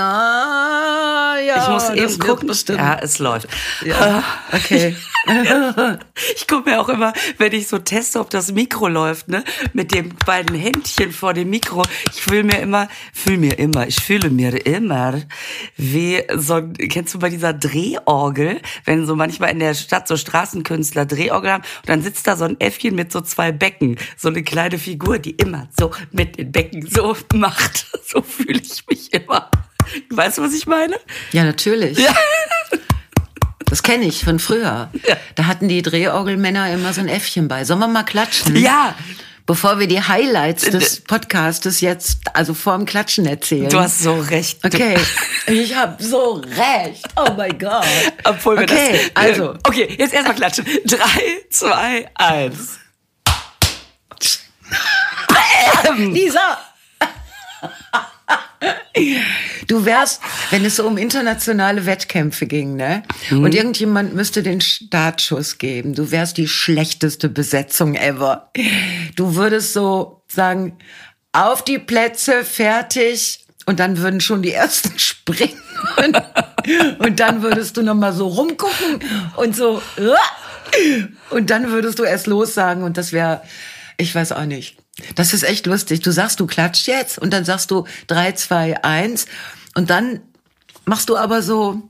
Ah, ja, ich muss eben gucken. Ja, es läuft. Ja, okay. Ich gucke mir auch immer, wenn ich so teste, ob das Mikro läuft, ne, mit den beiden Händchen vor dem Mikro. Ich fühle mir immer, fühle mir immer, ich fühle mir immer wie so, kennst du bei dieser Drehorgel, wenn so manchmal in der Stadt so Straßenkünstler Drehorgel haben und dann sitzt da so ein Äffchen mit so zwei Becken, so eine kleine Figur, die immer so mit den Becken so macht. So fühle ich mich immer. Weißt du, was ich meine? Ja, natürlich. Ja. Das kenne ich von früher. Ja. Da hatten die Drehorgelmänner immer so ein Äffchen bei. Sollen wir mal klatschen? Ja. Bevor wir die Highlights des Podcastes jetzt, also vorm Klatschen erzählen. Du hast so recht. Okay, ich habe so recht. Oh mein Gott. Obwohl wir okay, das. also. Okay, jetzt erstmal klatschen. Drei, zwei, eins. Lisa! Du wärst, wenn es so um internationale Wettkämpfe ging, ne? Mhm. Und irgendjemand müsste den Startschuss geben. Du wärst die schlechteste Besetzung ever. Du würdest so sagen, auf die Plätze, fertig. Und dann würden schon die ersten springen. Und, und dann würdest du nochmal so rumgucken und so. Und dann würdest du erst los sagen und das wäre, ich weiß auch nicht. Das ist echt lustig. Du sagst, du klatscht jetzt und dann sagst du drei, zwei, eins und dann machst du aber so,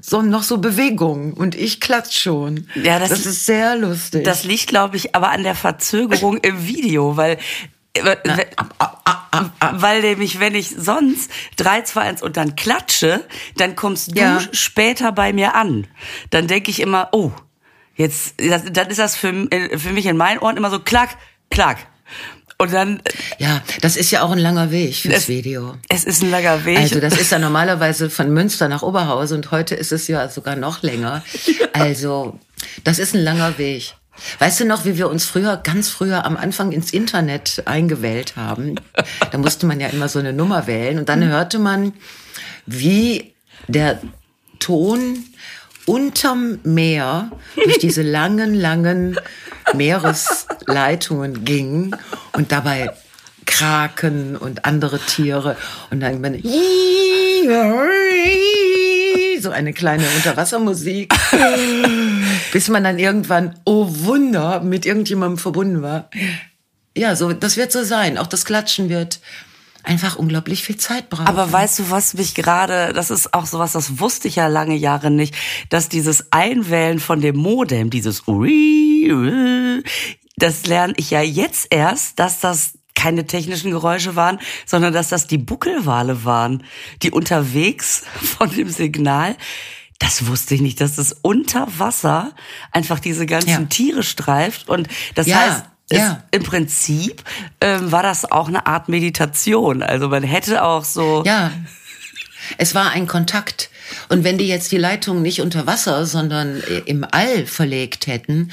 so noch so Bewegungen und ich klatsch schon. Ja, das- das ist sehr lustig. Das liegt, glaube ich, aber an der Verzögerung im Video, weil. äh, Weil nämlich, wenn ich sonst 3, 2, 1 und dann klatsche, dann kommst du Ja. später bei mir an. Dann denke ich immer, oh, jetzt, das, dann ist das für, äh, für mich in meinen Ohren immer so klack, klack. Und dann, äh, ja, das ist ja auch ein langer Weg fürs Es- Video. es ist ein langer Weg. Also das ist ja normalerweise von Münster nach Oberhausen und heute ist es ja sogar noch länger. Also das ist ein langer Weg. Weißt du noch, wie wir uns früher, ganz früher am Anfang ins Internet eingewählt haben? Da musste man ja immer so eine Nummer wählen und dann hörte man, wie der Ton unterm Meer durch diese langen, langen Meeresleitungen ging und dabei Kraken und andere Tiere und dann man so eine kleine Unterwassermusik, bis man dann irgendwann, oh Wunder, mit irgendjemandem verbunden war. Ja, so, das wird so sein. Auch das Klatschen wird einfach unglaublich viel Zeit brauchen. Aber weißt du, was mich gerade, das ist auch sowas, das wusste ich ja lange Jahre nicht, dass dieses Einwählen von dem Modem, dieses Ui, Ui, das lerne ich ja jetzt erst, dass das keine technischen Geräusche waren, sondern dass das die Buckelwale waren, die unterwegs von dem Signal das wusste ich nicht, dass das unter Wasser einfach diese ganzen Ja. Tiere streift. Und das Ja, heißt, ja. im Prinzip ähm, war das auch eine Art Meditation. Also man hätte auch so. Ja, es war ein Kontakt. Und wenn die jetzt die Leitung nicht unter Wasser, sondern äh, im All verlegt hätten,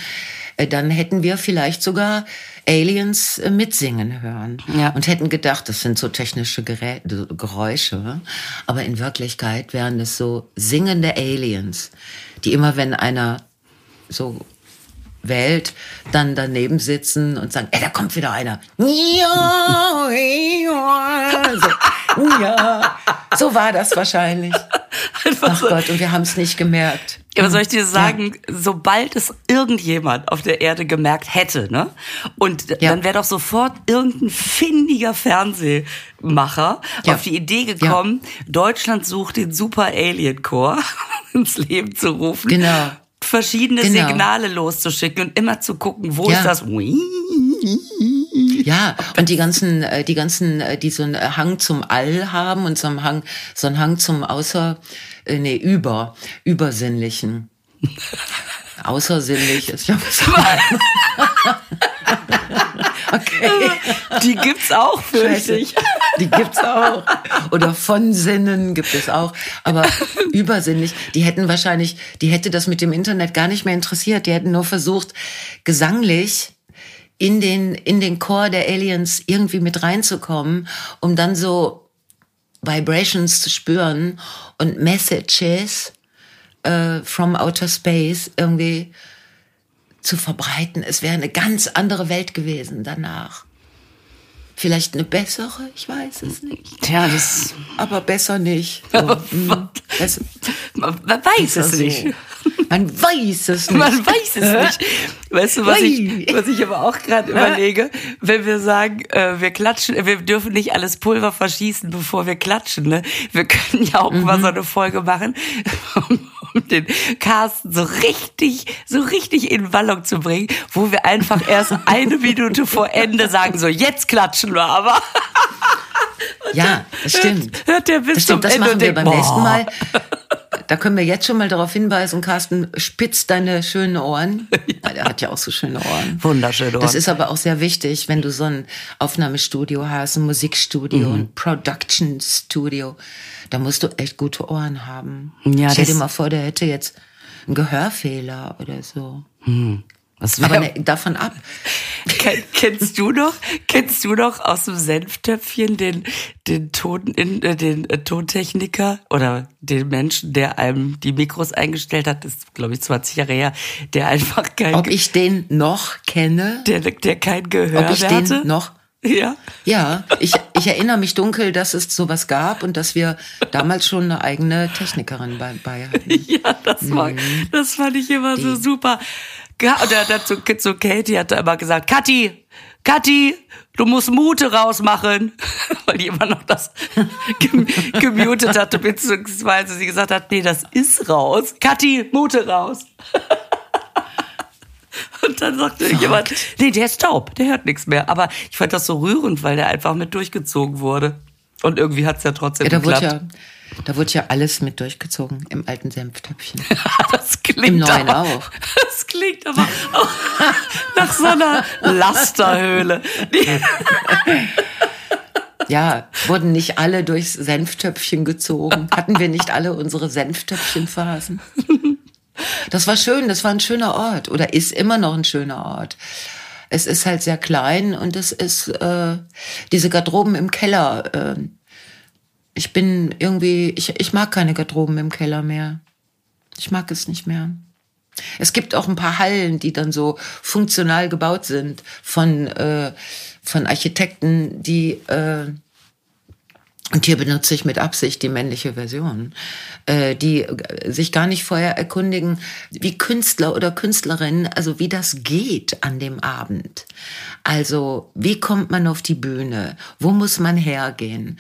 äh, dann hätten wir vielleicht sogar Aliens äh, mitsingen hören. Ja. Und hätten gedacht, das sind so technische Gerä Geräusche. Aber in Wirklichkeit wären es so singende Aliens, die immer, wenn einer so wählt, dann daneben sitzen und sagen, ey, da kommt wieder einer. Ja, ja. So, ja. so war das wahrscheinlich. Einfach Ach so. Gott, und wir haben es nicht gemerkt. Ja, aber soll ich dir sagen, sobald es irgendjemand auf der Erde gemerkt hätte, ne? Und Ja. dann wäre doch sofort irgendein findiger Fernsehmacher Ja. auf die Idee gekommen, Deutschland sucht den Super Alien Corps ins Leben zu rufen. Genau. Verschiedene Genau. Signale loszuschicken und immer zu gucken, wo Ja. ist das? Ja, und die ganzen, äh, die ganzen, äh, die so einen äh, Hang zum All haben und so einen Hang, so einen Hang zum Außer, äh, nee, über, Übersinnlichen. Außersinnlich ist ja was. Die gibt's auch, fürchte Scheiße. ich. Die gibt's auch. Oder von Sinnen gibt es auch. Aber übersinnlich, die hätten wahrscheinlich, die hätte das mit dem Internet gar nicht mehr interessiert. Die hätten nur versucht, gesanglich in den, in den Chor der Aliens irgendwie mit reinzukommen, um dann so Vibrations zu spüren und Messages äh, from outer space irgendwie zu verbreiten. Es wäre eine ganz andere Welt gewesen danach. Vielleicht eine bessere, ich weiß es nicht. Tja, das. Aber besser nicht. So, mm, es- Man, weiß es so. nicht. Man weiß es nicht. Man weiß es nicht. Weißt du, was ich, was ich aber auch gerade überlege, wenn wir sagen, äh, wir klatschen, äh, wir dürfen nicht alles Pulver verschießen, bevor wir klatschen. Ne? Wir können ja auch mal so eine Folge machen, um, den Carsten so richtig, so richtig in Wallung zu bringen, wo wir einfach erst eine Minute vor Ende sagen, so jetzt klatschen wir aber. Ja, das stimmt. Hört der bis Das stimmt, das Ende machen wir beim nächsten boah. Mal. Da können wir jetzt schon mal darauf hinweisen, Carsten, spitz deine schönen Ohren. Ja. Der hat ja auch so schöne Ohren. Wunderschöne Ohren. Das ist aber auch sehr wichtig, wenn du so ein Aufnahmestudio hast, ein Musikstudio, Mhm. ein Production Studio. Da musst du echt gute Ohren haben. Ja, Stell dir mal vor, der hätte jetzt einen Gehörfehler oder so. Was Aber ne, davon ab. Ken, kennst du noch, kennst du noch aus dem Senftöpfchen den, den Ton, in, äh, den äh, Tontechniker oder den Menschen, der einem die Mikros eingestellt hat, das ist, glaube ich, 20 Jahre her, der einfach kein, Ob ich den noch kenne? der, der kein Gehör Ob ich mehr den hatte? noch Ja. Ja, ich, ich erinnere mich dunkel, dass es sowas gab und dass wir damals schon eine eigene Technikerin bei, bei hatten. Ja, das war, Mhm. das fand ich immer so super. Oder dazu, zu Katie hat er immer gesagt, Kathi, Kathi, du musst Mute rausmachen, weil die immer noch das gem- gemutet hatte, beziehungsweise sie gesagt hat, nee, das ist raus. Kathi, Mute raus. Und dann sagte jemand, nee, der ist taub, der hört nichts mehr. Aber ich fand das so rührend, weil der einfach mit durchgezogen wurde. Und irgendwie hat's ja trotzdem Ja, geklappt. Da wurde ja alles mit durchgezogen im alten Senftöpfchen. Das klingt Im Neuen aber, auch. Das klingt aber auch nach so einer Lasterhöhle. Ja, wurden nicht alle durchs Senftöpfchen gezogen? Hatten wir nicht alle unsere Senftöpfchenphasen? Das war schön, das war ein schöner Ort oder ist immer noch ein schöner Ort. Es ist halt sehr klein und es ist äh, diese Garderoben im Keller. Äh, ich bin irgendwie, ich, ich mag keine Garderoben im Keller mehr. Ich mag es nicht mehr. Es gibt auch ein paar Hallen, die dann so funktional gebaut sind von, äh, von Architekten, die, äh, und hier benutze ich mit Absicht die männliche Version, äh, die äh, sich gar nicht vorher erkundigen, wie Künstler oder Künstlerinnen, also wie das geht an dem Abend. Also, wie kommt man auf die Bühne? Wo muss man hergehen?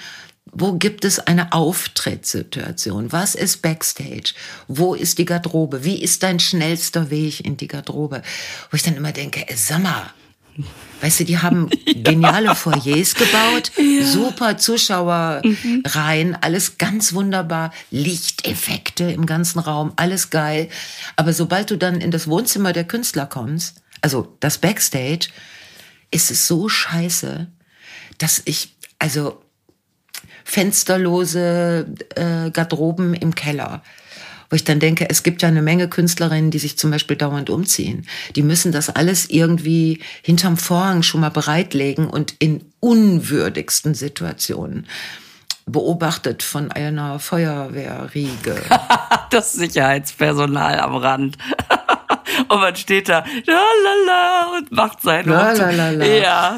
Wo gibt es eine Auftrittssituation? Was ist Backstage? Wo ist die Garderobe? Wie ist dein schnellster Weg in die Garderobe? Wo ich dann immer denke, ey, sag mal, Weißt du, die haben geniale Foyers gebaut, super Zuschauerreihen, alles ganz wunderbar, Lichteffekte im ganzen Raum, alles geil. Aber sobald du dann in das Wohnzimmer der Künstler kommst, also das Backstage, ist es so scheiße, dass ich, also fensterlose äh, Garderoben im Keller. Wo ich dann denke, es gibt ja eine Menge Künstlerinnen, die sich zum Beispiel dauernd umziehen. Die müssen das alles irgendwie hinterm Vorhang schon mal bereitlegen und in unwürdigsten Situationen beobachtet von einer Feuerwehrriege. das Sicherheitspersonal am Rand. Und man steht da lalala, und macht seinen Lalalala. Ja.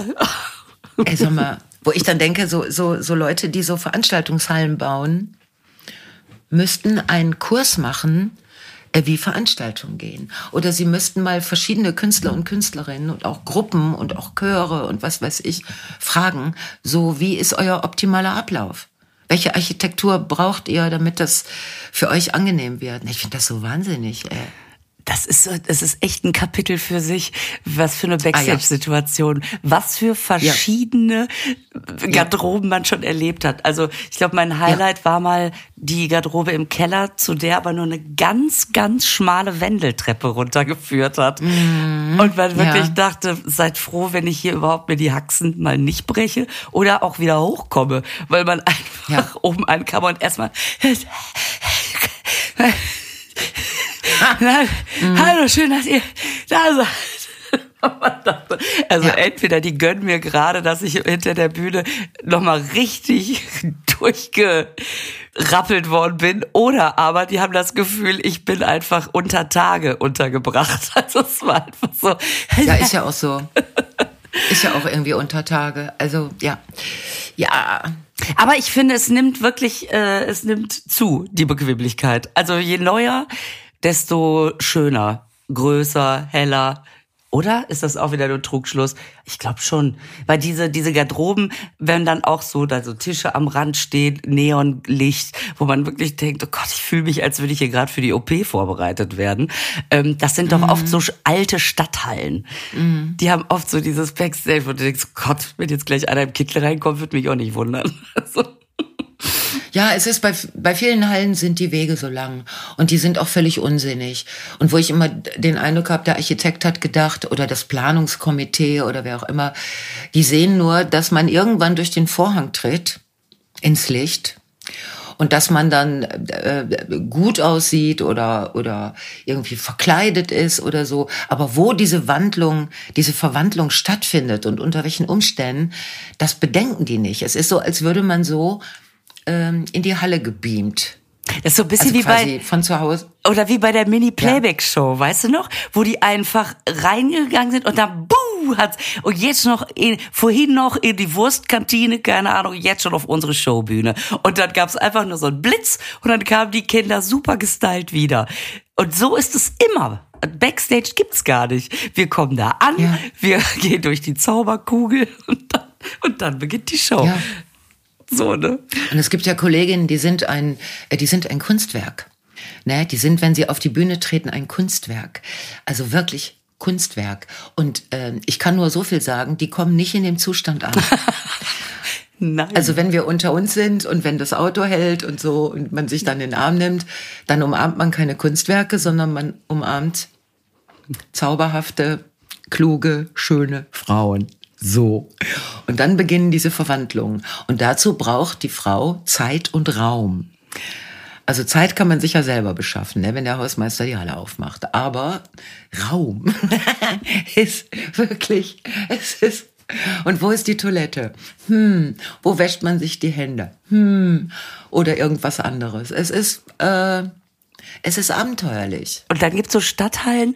Ey, sag mal, wo ich dann denke, so, so, so Leute, die so Veranstaltungshallen bauen, müssten einen Kurs machen, äh, wie Veranstaltungen gehen. Oder sie müssten mal verschiedene Künstler und Künstlerinnen und auch Gruppen und auch Chöre und was weiß ich fragen, so wie ist euer optimaler Ablauf? Welche Architektur braucht ihr, damit das für euch angenehm wird? Ich finde das so wahnsinnig. Ey. Das ist, das ist echt ein Kapitel für sich. Was für eine Ah, ja. Backstage-Situation. Was für verschiedene Garderoben man schon erlebt hat. Also, ich glaube, mein Highlight war mal die Garderobe im Keller, zu der aber nur eine ganz, ganz schmale Wendeltreppe runtergeführt hat. Und man wirklich Ja. dachte, seid froh, wenn ich hier überhaupt mir die Haxen mal nicht breche oder auch wieder hochkomme, weil man einfach Ja. oben ankam und erstmal Hallo, schön, dass ihr da seid. Also Ja. entweder die gönnen mir gerade, dass ich hinter der Bühne nochmal richtig durchgerappelt worden bin, oder aber die haben das Gefühl, ich bin einfach unter Tage untergebracht. Also es war einfach so. Ja, ist ja auch so. Ist ja auch irgendwie unter Tage. Also ja, ja. Aber ich finde, es nimmt wirklich, äh, es nimmt zu, die Bequemlichkeit. Also je neuer, desto schöner, größer, heller. Oder ist das auch wieder nur Trugschluss? Ich glaube schon, weil diese diese Garderoben, wenn dann auch so da so Tische am Rand stehen, Neonlicht, wo man wirklich denkt, oh Gott, ich fühle mich, als würde ich hier gerade für die OP vorbereitet werden. Ähm, das sind doch mhm. oft so alte Stadthallen. Mhm. Die haben oft so dieses Backstage, wo du denkst, Gott, wenn jetzt gleich einer im Kittel reinkommt, würde mich auch nicht wundern. ja, es ist bei, bei vielen Hallen sind die Wege so lang und die sind auch völlig unsinnig. Und wo ich immer den Eindruck habe, der Architekt hat gedacht oder das Planungskomitee oder wer auch immer, die sehen nur, dass man irgendwann durch den Vorhang tritt ins Licht und dass man dann äh, gut aussieht oder oder irgendwie verkleidet ist oder so. Aber wo diese Wandlung, diese Verwandlung stattfindet und unter welchen Umständen, das bedenken die nicht. Es ist so, als würde man so ähm, in die Halle gebeamt. Das ist so ein bisschen also wie bei von zu Hause oder wie bei der Mini Playback Show, ja. weißt du noch, wo die einfach reingegangen sind und dann buh hat und jetzt noch in, vorhin noch in die Wurstkantine, keine Ahnung, jetzt schon auf unsere Showbühne und dann gab's einfach nur so einen Blitz und dann kamen die Kinder super gestylt wieder. Und so ist es immer. Backstage gibt's gar nicht. Wir kommen da an, ja. wir gehen durch die Zauberkugel und dann, und dann beginnt die Show. Ja. So, ne? Und es gibt ja Kolleginnen, die sind ein, äh, die sind ein Kunstwerk. Ne? Die sind, wenn sie auf die Bühne treten, ein Kunstwerk. Also wirklich Kunstwerk. Und äh, ich kann nur so viel sagen, die kommen nicht in dem Zustand an. Nein. Also wenn wir unter uns sind und wenn das Auto hält und so und man sich dann in den Arm nimmt, dann umarmt man keine Kunstwerke, sondern man umarmt zauberhafte, kluge, schöne Frauen. So. Und dann beginnen diese Verwandlungen. Und dazu braucht die Frau Zeit und Raum. Also Zeit kann man sicher selber beschaffen, ne, wenn der Hausmeister die Halle aufmacht. Aber Raum ist wirklich, es ist. Und wo ist die Toilette? Hm, wo wäscht man sich die Hände? Hm, oder irgendwas anderes. Es ist, äh, es ist abenteuerlich. Und dann gibt's so Stadthallen,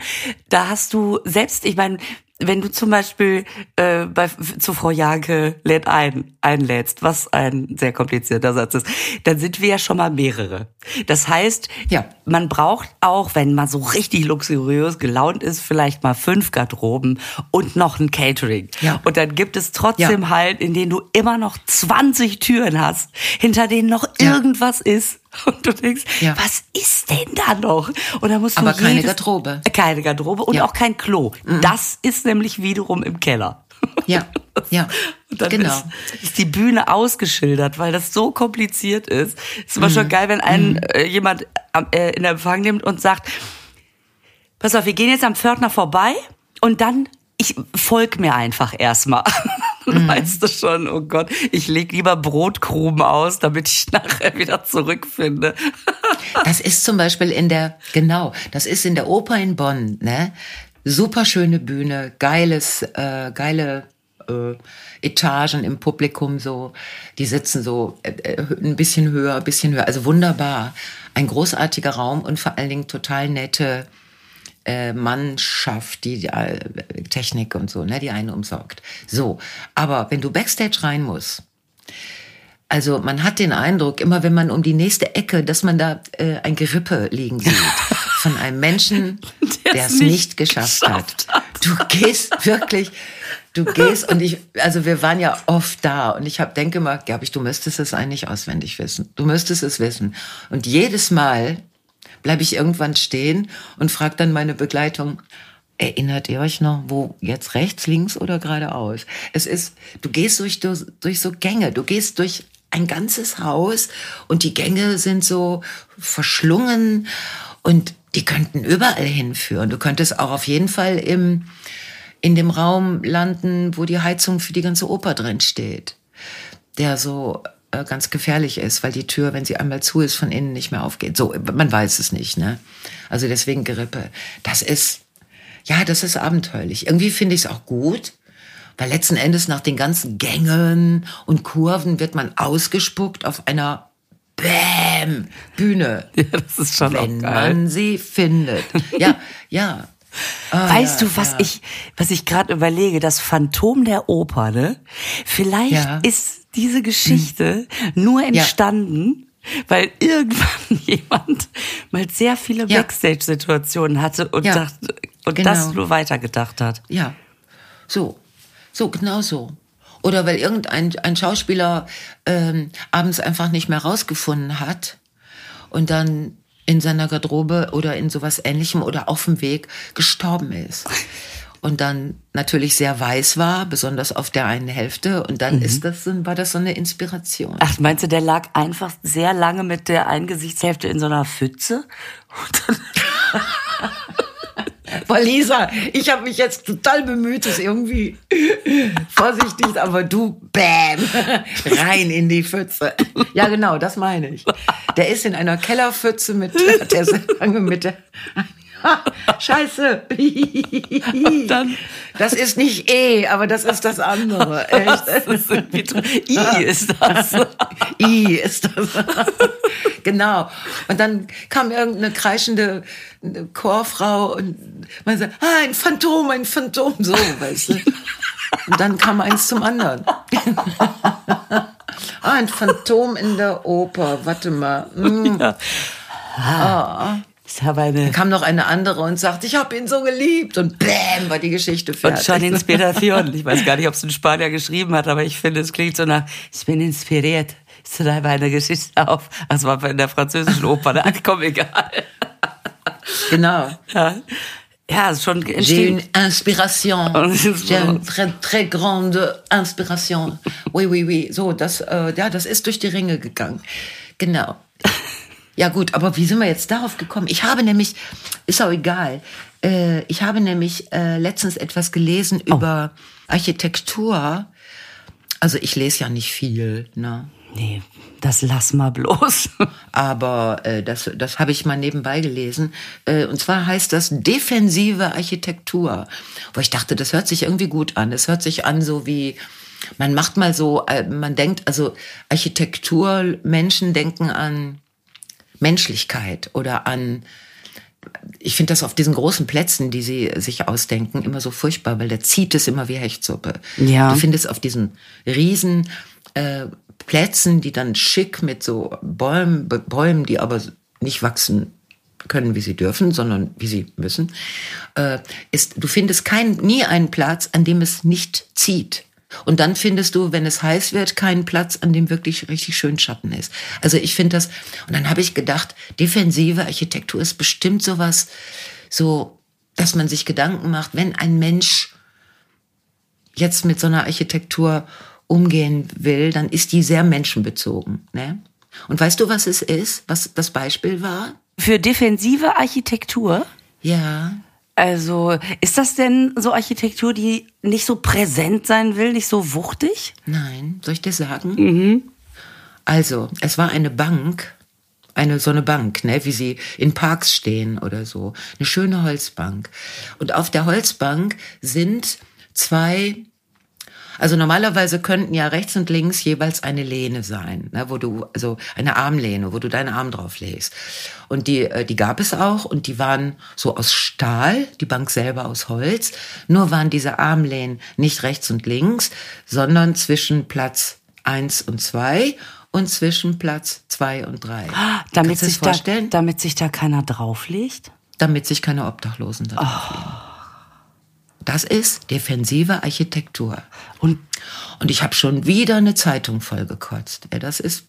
da hast du selbst, ich meine, wenn du zum Beispiel äh, bei, zu Frau Janke lädt ein, einlädst, was ein sehr komplizierter Satz ist, dann sind wir ja schon mal mehrere. Das heißt, ja. man braucht auch, wenn man so richtig luxuriös gelaunt ist, vielleicht mal fünf Garderoben und noch ein Catering. Ja. Und dann gibt es trotzdem ja. halt, in denen du immer noch 20 Türen hast, hinter denen noch irgendwas ist. Und du denkst, ja. was ist denn da noch? Und da musst du Aber keine Garderobe. Keine Garderobe und ja. auch kein Klo. Mhm. Das ist nämlich wiederum im Keller. Ja, ja. Und dann genau. ist, ist, die Bühne ausgeschildert, weil das so kompliziert ist. Ist immer mhm. schon geil, wenn einen mhm. äh, jemand äh, in Empfang nimmt und sagt, pass auf, wir gehen jetzt am Pförtner vorbei und dann ich folg mir einfach erstmal. Mhm. Weißt du schon, oh Gott, ich leg lieber Brotkrumen aus, damit ich nachher wieder zurückfinde. das ist zum Beispiel in der, genau, das ist in der Oper in Bonn, ne? Super schöne Bühne, geiles, äh, geile äh, Etagen im Publikum so, die sitzen so äh, äh ein bisschen höher, ein bisschen höher, also wunderbar. Ein großartiger Raum und vor allen Dingen total nette äh, Mannschaft, die, äh, Technik und so, ne, die einen umsorgt. So, aber wenn du backstage rein musst, also man hat den Eindruck, immer wenn man um die nächste Ecke, dass man da äh, ein Gerippe liegen sieht von einem Menschen, der es nicht geschafft, geschafft hat. hat. Du gehst wirklich, du gehst und ich, also wir waren ja oft da und ich hab, denke mal, glaube ich, du müsstest es eigentlich auswendig wissen. Du müsstest es wissen. Und jedes Mal bleibe ich irgendwann stehen und frage dann meine Begleitung, Erinnert ihr euch noch, wo jetzt rechts, links oder geradeaus? Es ist, du gehst durch, durch, durch so Gänge, du gehst durch ein ganzes Haus und die Gänge sind so verschlungen und die könnten überall hinführen. Du könntest auch auf jeden Fall im, in dem Raum landen, wo die Heizung für die ganze Oper drin steht, der so äh, ganz gefährlich ist, weil die Tür, wenn sie einmal zu ist, von innen nicht mehr aufgeht. So, man weiß es nicht, ne? Also deswegen Gerippe. Das ist, ja, das ist abenteuerlich. Irgendwie finde ich es auch gut, weil letzten Endes nach den ganzen Gängen und Kurven wird man ausgespuckt auf einer Bäm Bühne. Ja, das ist schon wenn man sie findet. Ja, ja. weißt ja, du, was ja. ich, was ich gerade überlege, das Phantom der Oper, ne? Vielleicht Ja. ist diese Geschichte nur entstanden, weil irgendwann jemand mal sehr viele Ja. Backstage-Situationen hatte und, Ja, dachte, und genau. das nur weitergedacht hat. Ja, so, so genau so. Oder weil irgendein ein Schauspieler ähm, abends einfach nicht mehr rausgefunden hat und dann in seiner Garderobe oder in sowas Ähnlichem oder auf dem Weg gestorben ist. Und dann natürlich sehr weiß war, besonders auf der einen Hälfte. Und dann ist das, war das so eine Inspiration. Ach, meinst du, der lag einfach sehr lange mit der einen Gesichtshälfte in so einer Pfütze? Boah, Lisa, ich habe mich jetzt total bemüht, es irgendwie vorsichtig, aber du, bam, rein in die Pfütze. Ja, genau, das meine ich. Der ist in einer Kellerpfütze mit, der ist lange mit der, Scheiße. Dann- Das ist nicht E, aber das ist das andere. Echt. Das ist irgendwie dr- I ist das. I ist das. genau. Und dann kam irgendeine kreischende Chorfrau und man sagt, ah, ein Phantom, ein Phantom, so, weißt du. Und dann kam eins zum anderen. ah, ein Phantom in der Oper, warte mal. Mm. Ist aber eine Kam noch eine andere und sagt, ich habe ihn so geliebt. Und bäm, war die Geschichte und fertig. schon Inspiration. Ich weiß gar nicht, ob es ein Spanier geschrieben hat, aber ich finde, es klingt so nach, ich bin inspiriert. Ich schreibe eine Geschichte auf. Das war in der französischen Oper. Ach, komm, egal. Genau. Ja, ja schon J'ai une inspiration. J'ai une très, très grande inspiration. Oui, oui, oui. So, das, äh, ja, das ist durch die Ringe gegangen. Genau. Ja gut, aber wie sind wir jetzt darauf gekommen? Ich habe nämlich, ist auch egal, äh, ich habe nämlich äh, letztens etwas gelesen über Architektur. Also ich lese ja nicht viel, ne? Nee, das lass mal bloß. aber äh, das, das habe ich mal nebenbei gelesen. Äh, und zwar heißt das defensive Architektur. Wo ich dachte, das hört sich irgendwie gut an. Es hört sich an so wie, man macht mal so, äh, man denkt, also Architektur, Menschen denken an Menschlichkeit oder an, ich finde das auf diesen großen Plätzen, die sie sich ausdenken, immer so furchtbar, weil da zieht es immer wie Hechtsuppe. Ja. Du findest auf diesen riesen äh, Plätzen, die dann schick mit so Bäumen, Bä- Bäumen, die aber nicht wachsen können, wie sie dürfen, sondern wie sie müssen, äh, ist, du findest kein, nie einen Platz, an dem es nicht zieht. Und dann findest du, wenn es heiß wird, keinen Platz, an dem wirklich richtig schön Schatten ist. Also ich finde das, und dann habe ich gedacht, defensive Architektur ist bestimmt sowas, so, dass man sich Gedanken macht, wenn ein Mensch jetzt mit so einer Architektur umgehen will, dann ist die sehr menschenbezogen. Ne? Und weißt du, was es ist, was das Beispiel war? Für defensive Architektur? Ja, Also, ist das denn so Architektur, die nicht so präsent sein will, nicht so wuchtig? nein, soll ich dir sagen? Also, es war eine Bank, eine so eine Bank, ne, wie sie in Parks stehen oder so, eine schöne Holzbank. Und auf der Holzbank sind zwei Also normalerweise könnten ja rechts und links jeweils eine Lehne sein, ne, wo du, also eine Armlehne, wo du deinen Arm drauf legst. Und die, äh, die gab es auch und die waren so aus Stahl, die Bank selber aus Holz. Nur waren diese Armlehnen nicht rechts und links, sondern zwischen Platz eins und zwei und zwischen Platz zwei und drei. Damit du dir sich, das da, vorstellen? damit sich da keiner drauflegt? damit sich keine Obdachlosen da drauf legen. Das ist defensive Architektur. Und Und ich habe schon wieder eine Zeitung vollgekotzt. Das ist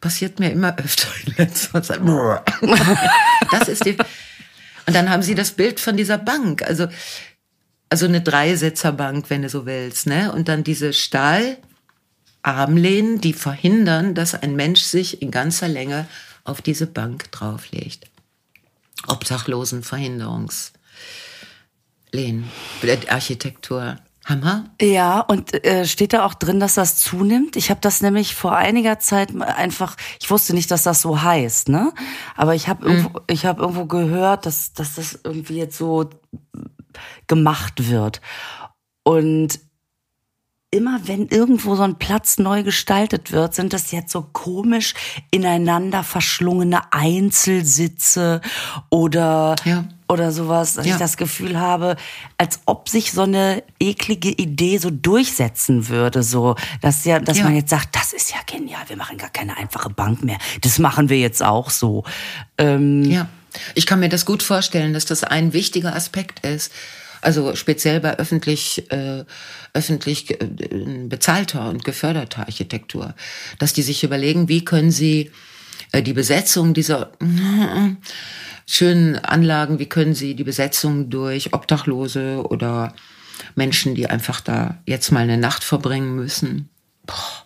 passiert mir immer öfter in letzter Zeit. Das ist die. Und dann haben sie das Bild von dieser Bank, also also eine Dreisitzerbank, wenn du so willst, ne? Und dann diese Stahlarmlehnen, die verhindern, dass ein Mensch sich in ganzer Länge auf diese Bank drauflegt. Obdachlosenverhinderungslehnen, Architektur. Hammer. Ja, und äh, steht da auch drin, dass das zunimmt? Ich habe das nämlich vor einiger Zeit einfach, ich wusste nicht, dass das so heißt, ne? Aber ich habe irgendwo, ich habe irgendwo gehört, dass, dass das irgendwie jetzt so gemacht wird. Und immer wenn irgendwo so ein Platz neu gestaltet wird, sind das jetzt so komisch ineinander verschlungene Einzelsitze oder Ja. oder sowas, dass Ja. ich das Gefühl habe, als ob sich so eine eklige Idee so durchsetzen würde, so, dass ja, dass Ja. man jetzt sagt, das ist ja genial, wir machen gar keine einfache Bank mehr. Das machen wir jetzt auch so. Ähm, Ja, ich kann mir das gut vorstellen, dass das ein wichtiger Aspekt ist. Also speziell bei öffentlich, äh, öffentlich äh, bezahlter und geförderter Architektur, dass die sich überlegen, wie können sie äh, die Besetzung dieser schönen Anlagen, wie können sie die Besetzung durch Obdachlose oder Menschen, die einfach da jetzt mal eine Nacht verbringen müssen, boah,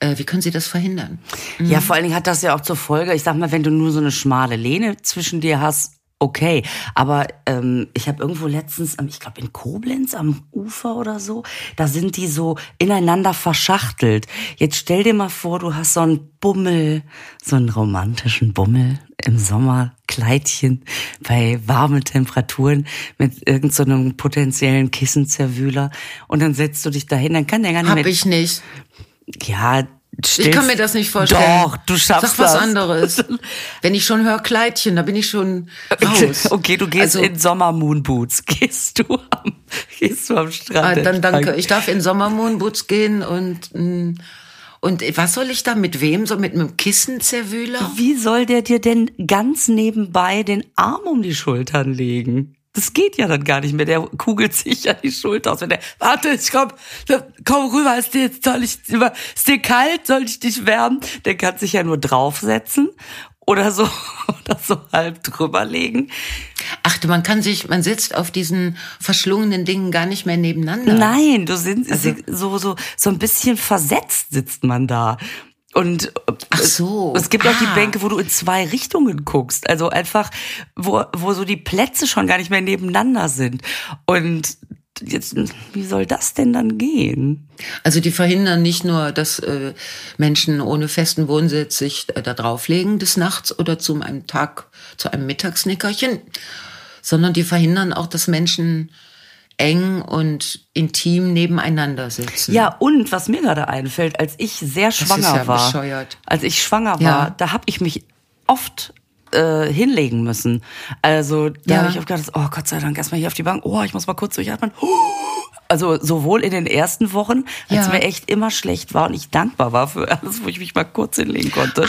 äh, wie können sie das verhindern? Ja, vor allen Dingen hat das ja auch zur Folge, ich sag mal, wenn du nur so eine schmale Lehne zwischen dir hast, okay. Aber ähm, ich habe irgendwo letztens, ich glaube in Koblenz am Ufer oder so, da sind die so ineinander verschachtelt. Jetzt stell dir mal vor, du hast so einen Bummel, so einen romantischen Bummel im Sommer, Kleidchen bei warmen Temperaturen mit irgendeinem so einem potenziellen Kissenzerwühler und dann setzt du dich dahin, dann kann der gar nicht Hab mehr ich nicht. ja, Ich kann mir das nicht vorstellen. Doch, du schaffst Sag was das. anderes. Wenn ich schon höre Kleidchen, da bin ich schon raus. Okay, du gehst Also, in Sommer-Moonboots. Gehst du am, gehst du am ah, Strand. dann danke. Ich darf in Sommermoonboots gehen und mm, und was soll ich da mit wem? So mit einem Kissenzerwühler? Wie soll der dir denn ganz nebenbei den Arm um die Schultern legen? Das geht ja dann gar nicht mehr. Der kugelt sich ja die Schulter aus. Wenn der, warte, ich komm, komm rüber, ist dir jetzt, soll ich, ist dir kalt, soll ich dich wärmen? Der kann sich ja nur draufsetzen oder so, oder so halb drüber legen. Ach, man kann sich, man sitzt auf diesen verschlungenen Dingen gar nicht mehr nebeneinander. Nein, du sind Also- so so so ein bisschen versetzt sitzt man da. Und Ach so. es gibt auch die Ah. Bänke, wo du in zwei Richtungen guckst. Also einfach, wo, wo so die Plätze schon gar nicht mehr nebeneinander sind. Und jetzt, wie soll das denn dann gehen? Also die verhindern nicht nur, dass äh, Menschen ohne festen Wohnsitz sich äh, da drauflegen des Nachts oder zu einem Tag, zu einem Mittagsnickerchen, sondern die verhindern auch, dass Menschen eng und intim nebeneinander sitzen. Ja, und was mir gerade einfällt, als ich sehr schwanger ja war, bescheuert. als ich schwanger war, Ja. da habe ich mich oft äh, hinlegen müssen. Also da Ja. habe ich oft gedacht, oh Gott sei Dank, erstmal hier auf die Bank, oh, ich muss mal kurz durchatmen. Also sowohl in den ersten Wochen, als Ja. mir echt immer schlecht war und ich dankbar war für alles, wo ich mich mal kurz hinlegen konnte,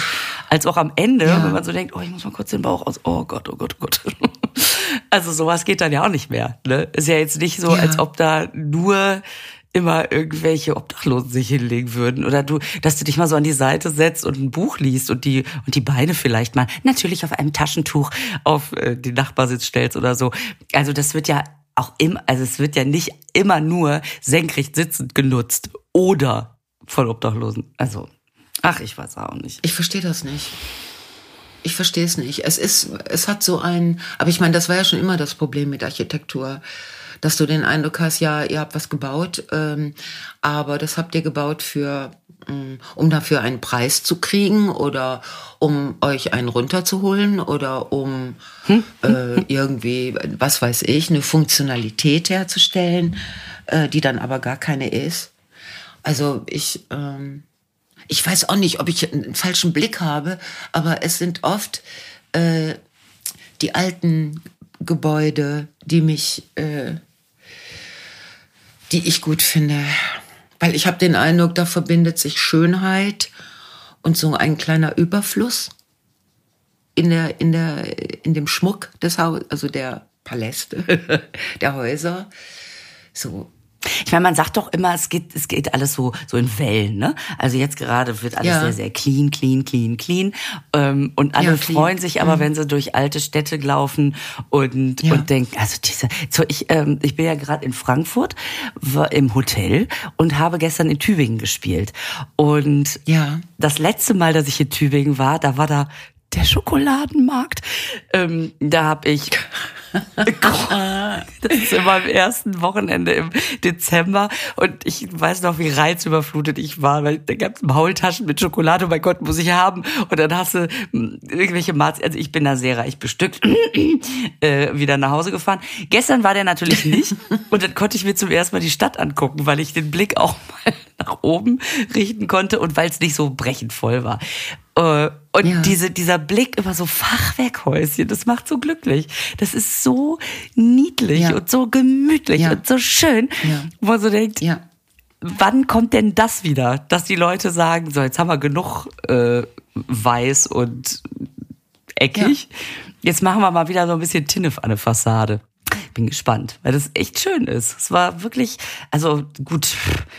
als auch am Ende, Ja. wenn man so denkt, oh, ich muss mal kurz den Bauch aus, oh Gott, oh Gott, oh Gott. Also sowas geht dann ja auch nicht mehr. Ne? Ist ja jetzt nicht so, als ob da nur immer irgendwelche Obdachlosen sich hinlegen würden oder du, dass du dich mal so an die Seite setzt und ein Buch liest und die und die Beine vielleicht mal natürlich auf einem Taschentuch auf äh, den Nachbarsitz stellst oder so. Also das wird ja auch immer, also es wird ja nicht immer nur senkrecht sitzend genutzt oder von Obdachlosen. Also ach, ich weiß auch nicht. Ich verstehe das nicht. Ich verstehe es nicht. Es ist, es hat so ein, aber ich meine, das war ja schon immer das Problem mit Architektur, dass du den Eindruck hast, ja, ihr habt was gebaut, ähm, aber das habt ihr gebaut für, ähm, um dafür einen Preis zu kriegen oder um euch einen runterzuholen oder um äh, irgendwie, was weiß ich, eine Funktionalität herzustellen, äh, die dann aber gar keine ist. Also ich, ähm, ich weiß auch nicht, ob ich einen falschen Blick habe, aber es sind oft äh, die alten Gebäude, die mich, äh, die ich gut finde. Weil ich habe den Eindruck, da verbindet sich Schönheit und so ein kleiner Überfluss in der in der in dem Schmuck des Hauses, also der Paläste, der Häuser. So Ich meine, man sagt doch immer, es geht, es geht alles so, so in Wellen, ne? Also jetzt gerade wird alles Ja. sehr, sehr clean, clean, clean, clean. Ähm, und alle Ja, freuen sich aber, wenn sie durch alte Städte laufen und, Ja. und denken, also diese, so ich, ähm, ich bin ja gerade in Frankfurt, war im Hotel und habe gestern in Tübingen gespielt. Und Ja. das letzte Mal, dass ich in Tübingen war, da war da der Schokoladenmarkt. Ähm, da habe ich Das ist immer am ersten Wochenende im Dezember. Und ich weiß noch, wie reizüberflutet ich war, weil da gab es Maultaschen mit Schokolade, oh mein Gott, muss ich haben. Und dann hast du hm, irgendwelche Marz, also ich bin da sehr reich bestückt, äh, wieder nach Hause gefahren. Gestern war der natürlich nicht. Und dann konnte ich mir zum ersten Mal die Stadt angucken, weil ich den Blick auch mal nach oben richten konnte und weil es nicht so brechend voll war. Äh, und ja. diese, dieser Blick über so Fachwerkhäuschen, das macht so glücklich. Das ist so niedlich ja. und so gemütlich ja. und so schön, wo man so denkt, wann kommt denn das wieder, dass die Leute sagen, so jetzt haben wir genug äh, weiß und eckig, jetzt machen wir mal wieder so ein bisschen Tinnef an der Fassade bin gespannt, weil das echt schön ist. Es war wirklich, also gut,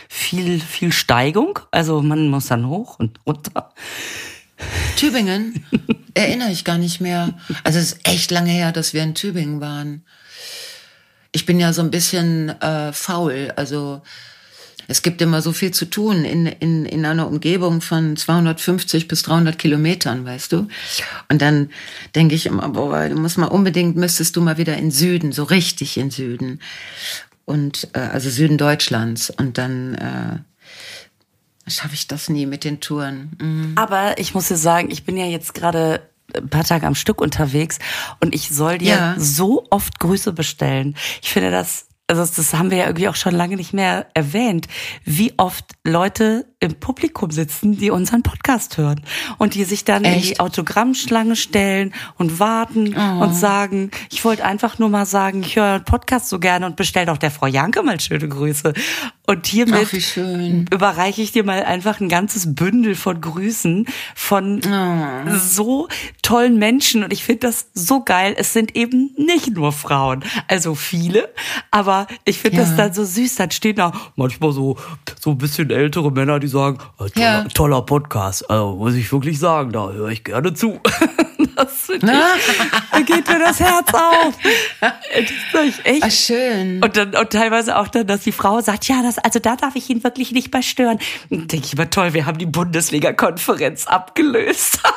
viel, viel Steigung. Also man muss dann hoch und runter. Tübingen? Erinnere ich gar nicht mehr. Also es ist echt lange her, dass wir in Tübingen waren. Ich bin ja so ein bisschen äh, faul. Also es gibt immer so viel zu tun in, in, in einer Umgebung von 250 bis 300 Kilometern, weißt du? Und dann denke ich immer, boah, du musst mal unbedingt, müsstest du mal wieder in Süden, so richtig in Süden. Und äh, also Süden Deutschlands. Und dann äh, schaffe ich das nie mit den Touren. Mhm. Aber ich muss dir sagen, ich bin ja jetzt gerade ein paar Tage am Stück unterwegs und ich soll dir ja. so oft Grüße bestellen. Ich finde das also das haben wir ja irgendwie auch schon lange nicht mehr erwähnt, wie oft Leute im Publikum sitzen, die unseren Podcast hören und die sich dann Echt? in die Autogrammschlange stellen und warten oh. und sagen, ich wollte einfach nur mal sagen, ich höre euren Podcast so gerne und bestell doch der Frau Janke mal schöne Grüße. Und hiermit Ach, überreiche ich dir mal einfach ein ganzes Bündel von Grüßen von oh. so tollen Menschen und ich finde das so geil. Es sind eben nicht nur Frauen, also viele, aber ich finde ja. das dann so süß. Dann stehen da manchmal so so ein bisschen ältere Männer, die sagen, oh, toller, ja. toller, Podcast. Also muss ich wirklich sagen, da höre ich gerne zu. das ich, da geht mir das Herz auf. Das ist echt. Ach, schön. Und dann und teilweise auch dann, dass die Frau sagt, ja, das, also da darf ich ihn wirklich nicht bei stören. Denke ich immer, toll, wir haben die Bundesliga-Konferenz abgelöst.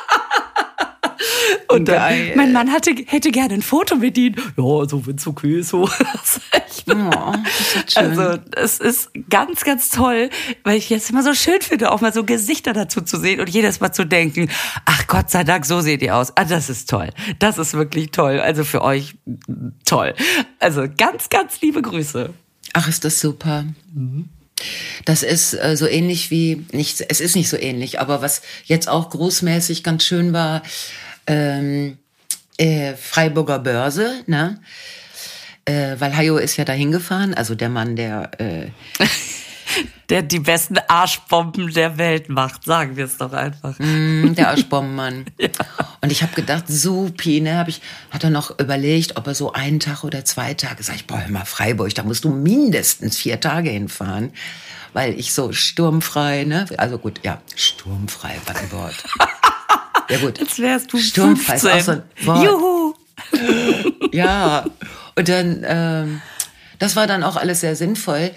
Und dann, mein Mann hatte, hätte gerne ein Foto mit ihnen. Ja, also wenn es okay ist, so. Oh. Also es ist ganz, ganz toll, weil ich jetzt immer so schön finde, auch mal so Gesichter dazu zu sehen und jedes Mal zu denken, ach Gott sei Dank, so seht ihr aus. Ah, das ist toll. Das ist wirklich toll. Also für euch toll. Also ganz, ganz liebe Grüße. Ach, ist das super. Mhm. Das ist äh, so ähnlich wie, nicht, es ist nicht so ähnlich, aber was jetzt auch großmäßig ganz schön war, ähm, äh, Freiburger Börse, ne? Äh, weil Hayo ist ja dahin gefahren, also der Mann, der äh, der die besten Arschbomben der Welt macht, sagen wir es doch einfach. Mm, der Arschbombenmann. ja. Und ich habe gedacht, supi, ne, hab ich, hat er noch überlegt, ob er so einen Tag oder zwei Tage, sag ich, boah, hör mal, Freiburg, da musst du mindestens vier Tage hinfahren, weil ich so sturmfrei, ne, also gut, ja, sturmfrei war ein Wort. Ja gut. Als wärst du Sturmfrei 15. ist auch so ein Wort. Juhu! ja, und dann, ähm, das war dann auch alles sehr sinnvoll.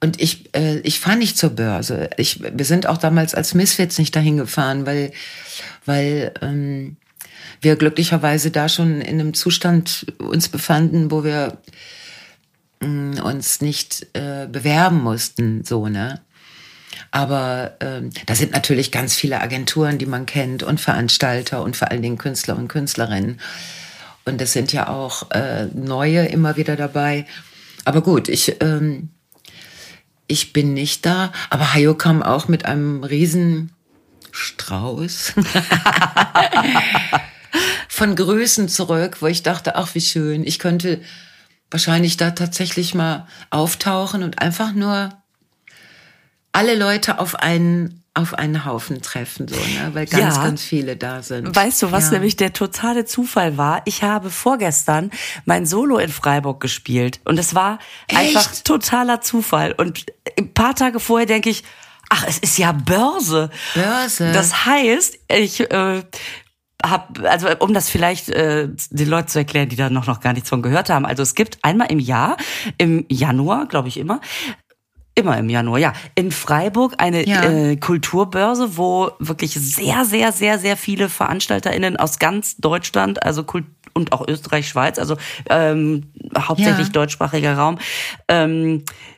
Und ich, äh, ich fahre nicht zur Börse. Ich, wir sind auch damals als Misfits nicht dahin gefahren, weil, weil ähm, wir glücklicherweise da schon in einem Zustand uns befanden, wo wir äh, uns nicht äh, bewerben mussten, so, ne? Aber ähm, da sind natürlich ganz viele Agenturen, die man kennt und Veranstalter und vor allen Dingen Künstler und Künstlerinnen. Und es sind ja auch äh, neue immer wieder dabei. Aber gut, ich, ähm, ich bin nicht da. Aber Hayo kam auch mit einem riesen Strauß von Grüßen zurück, wo ich dachte, ach wie schön, ich könnte wahrscheinlich da tatsächlich mal auftauchen und einfach nur alle Leute auf einen auf einen Haufen treffen, so, ne? weil ganz, ja. ganz viele da sind. Weißt du, was ja. nämlich der totale Zufall war? Ich habe vorgestern mein Solo in Freiburg gespielt und es war Echt? einfach totaler Zufall. Und ein paar Tage vorher denke ich, ach, es ist ja Börse. Börse. Das heißt, ich äh, hab, also um das vielleicht äh, den Leuten zu erklären, die da noch, noch gar nichts von gehört haben. Also es gibt einmal im Jahr, im Januar, glaube ich immer, Immer im Januar, ja. In Freiburg eine ja. äh, Kulturbörse, wo wirklich sehr, sehr, sehr, sehr viele VeranstalterInnen aus ganz Deutschland, also Kult und auch Österreich, Schweiz, also ähm, hauptsächlich Ja. deutschsprachiger Raum. Ähm, äh,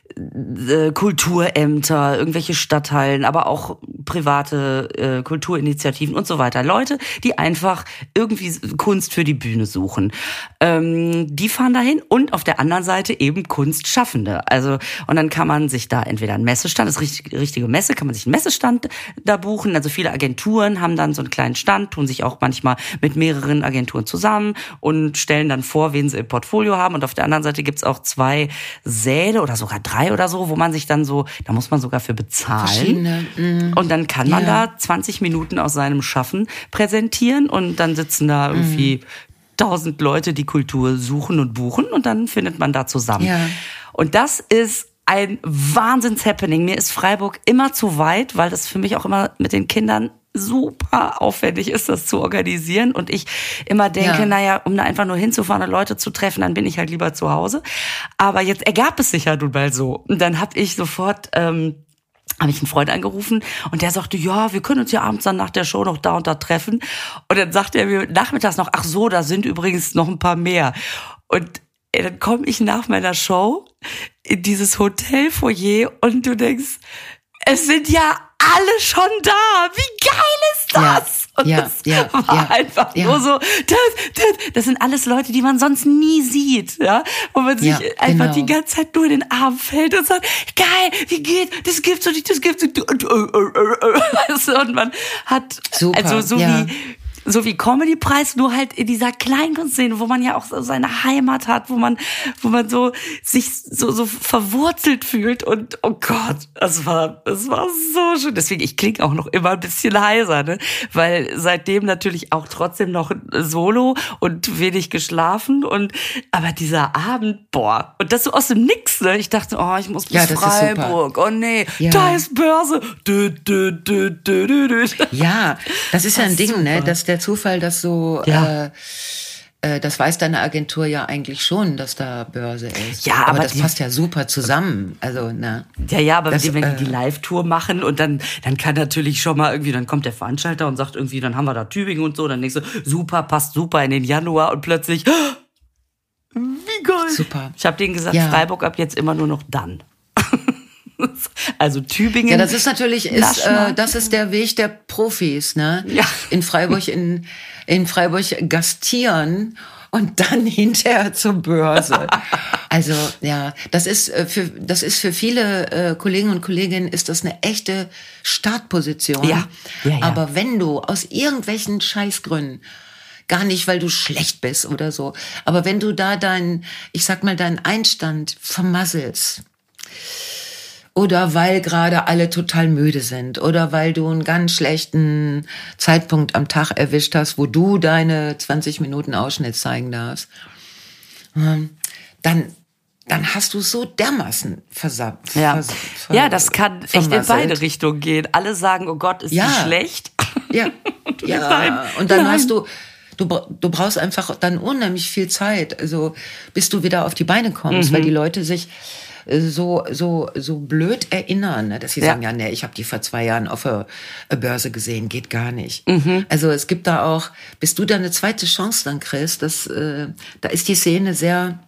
Kulturämter, irgendwelche Stadtteilen, aber auch private äh, Kulturinitiativen und so weiter. Leute, die einfach irgendwie Kunst für die Bühne suchen. Ähm, die fahren dahin und auf der anderen Seite eben Kunstschaffende. Also und dann kann man sich da entweder einen Messestand, das ist richtig, richtige Messe, kann man sich einen Messestand da buchen. Also viele Agenturen haben dann so einen kleinen Stand, tun sich auch manchmal mit mehreren Agenturen zusammen und stellen dann vor, wen sie im Portfolio haben. Und auf der anderen Seite gibt's auch zwei Säle oder sogar drei oder so, wo man sich dann so, da muss man sogar für bezahlen. Mm. Und dann kann man Ja. da 20 Minuten aus seinem Schaffen präsentieren und dann sitzen da irgendwie Mhm. tausend Leute, die Kultur suchen und buchen und dann findet man da zusammen. Ja. Und das ist ein Wahnsinns-Happening. Mir ist Freiburg immer zu weit, weil das für mich auch immer mit den Kindern super aufwendig ist, das zu organisieren. Und ich immer denke, Ja. naja, um da einfach nur hinzufahren und Leute zu treffen, dann bin ich halt lieber zu Hause. Aber jetzt ergab es sich ja nun mal so. Und dann habe ich sofort... Ähm, habe ich einen Freund angerufen und der sagte, ja, wir können uns ja abends dann nach der Show noch da und da treffen. Und dann sagt er mir nachmittags noch, ach so, da sind übrigens noch ein paar mehr. Und dann komme ich nach meiner Show in dieses Hotelfoyer und du denkst, es sind ja alle schon da. Wie geil ist Ja, das? Und ja, das ja, war ja, einfach ja. nur so, das, das, das sind alles Leute, die man sonst nie sieht, ja, wo man sich Ja, einfach genau. die ganze Zeit nur in den Arm fällt und sagt, geil, wie geht, das gibt's doch nicht, das gibt's. Und, äh, äh, äh, äh. Und man hat, Super, also so ja. wie, so wie Comedy-Preis, nur halt in dieser Kleinkunstszene, wo man ja auch so seine Heimat hat, wo man, wo man so sich so, so verwurzelt fühlt und oh Gott, es war, es war so schön. Deswegen, ich klinge auch noch immer ein bisschen heiser, ne? Weil seitdem natürlich auch trotzdem noch Solo und wenig geschlafen und, aber dieser Abend, boah, und das so aus dem Nix, ne? Ich dachte, oh, ich muss bis Ja. Freiburg, oh nee, Ja. da ist Börse. Dü, dü, dü. Ja, das ist ja ein Ding, ne, super. dass der Zufall das so, Ja. äh, äh, das weiß deine Agentur ja eigentlich schon, dass da Börse ist. Ja, aber das die- passt ja super zusammen. Also, ne. Ja, ja, aber Das, wenn die äh, die Live-Tour machen und dann, dann kann natürlich schon mal irgendwie, dann kommt der Veranstalter und sagt irgendwie, dann haben wir da Tübingen und so, dann denkst du, super, passt super in den Januar und plötzlich, wie geil. Super. Ich habe denen gesagt, Ja. Freiburg ab jetzt immer nur noch dann. also Tübingen. Ja, das ist natürlich, ist, äh, das ist der Weg der Profis, ne? Ja. In Freiburg, in, in Freiburg gastieren und dann hinterher zur Börse. Also, ja, das ist äh, für, das ist für viele äh, Kollegen und Kolleginnen ist das eine echte Startposition. Ja. Ja, ja. Aber wenn du aus irgendwelchen Scheißgründen Gar nicht, weil du schlecht bist oder so. Aber wenn du da deinen, ich sag mal, deinen Einstand vermasselst, oder weil gerade alle total müde sind oder weil du einen ganz schlechten Zeitpunkt am Tag erwischt hast, wo du deine 20 Minuten Ausschnitt zeigen darfst, ähm, dann dann hast du so dermaßen versappt. ja. ja, das kann echt in beide Richtungen gehen. Alle sagen, oh Gott, ist Ja. die schlecht. Ja, ja. Nein, und dann nein. hast du, du, du brauchst einfach dann unheimlich viel Zeit, also bis du wieder auf die Beine kommst, Mhm. weil die Leute sich so so so blöd erinnern, ne, dass sie Ja. sagen, ja, nee, ich habe die vor zwei Jahren auf der Börse gesehen, geht gar nicht. Mhm. Also es gibt da auch, bis du da eine zweite Chance dann kriegst, das, äh, da ist die Szene sehr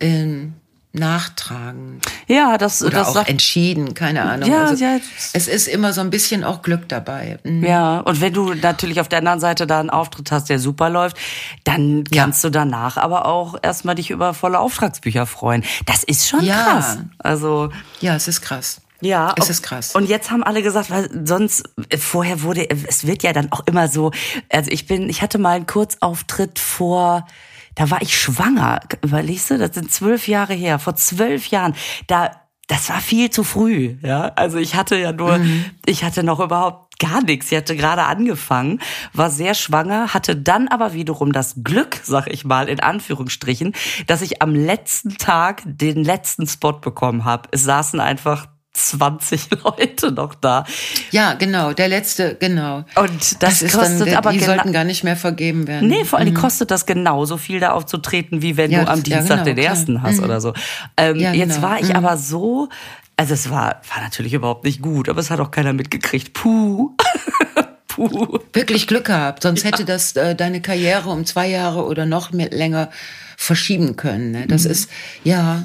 ähm, nachtragend Ja, das, oder das auch sagt entschieden, keine Ahnung. Ja, also, ja. Es ist immer so ein bisschen auch Glück dabei. Mhm. Ja, und wenn du natürlich auf der anderen Seite da einen Auftritt hast, der super läuft, dann Ja. kannst du danach aber auch erstmal dich über volle Auftragsbücher freuen. Das ist schon Ja. krass. Also, Ja, es ist krass. ja. Es ist krass. Und jetzt haben alle gesagt, weil sonst, äh, vorher wurde, es wird ja dann auch immer so, also ich bin, ich hatte mal einen Kurzauftritt vor, da war ich schwanger, überlegst du, das sind zwölf Jahre her, vor zwölf Jahren, da, das war viel zu früh, ja. Also ich hatte ja nur, Mhm. ich hatte noch überhaupt gar nichts. Sie hatte gerade angefangen, war sehr schwanger, hatte dann aber wiederum das Glück, sag ich mal, in Anführungsstrichen, dass ich am letzten Tag den letzten Spot bekommen habe. Es saßen einfach 20 Leute noch da. Ja, genau, der letzte, genau. Und das, ist kostet dann, aber die sollten gar nicht mehr vergeben werden. Nee, vor allem kostet das genauso viel da aufzutreten, wie wenn Ja, du am das- ja, Dienstag genau, den klar. ersten hast oder so. Ähm, Ja, Jetzt genau. war ich aber so, also es war, war natürlich überhaupt nicht gut, aber es hat auch keiner mitgekriegt. Puh. Puh. Wirklich Glück gehabt, sonst hätte das äh, deine Karriere um zwei Jahre oder noch mehr, länger verschieben können. Ne? Das ist, ja,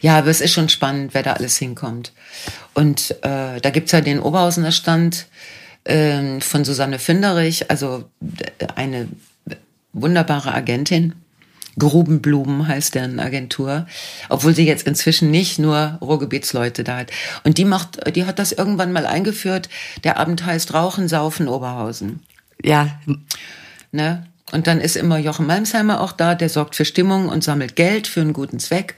ja, aber es ist schon spannend, wer da alles hinkommt. Und äh, da gibt's ja den Oberhausener Stand äh, von Susanne Finderich, also äh, eine wunderbare Agentin. Grubenblumen heißt deren Agentur, obwohl sie jetzt inzwischen nicht nur Ruhrgebietsleute da hat. Und die macht, die hat das irgendwann mal eingeführt. Der Abend heißt Rauchen, Saufen, Oberhausen. Ja. Ne? Und dann ist immer Jochen Malmsheimer auch da, der sorgt für Stimmung und sammelt Geld für einen guten Zweck.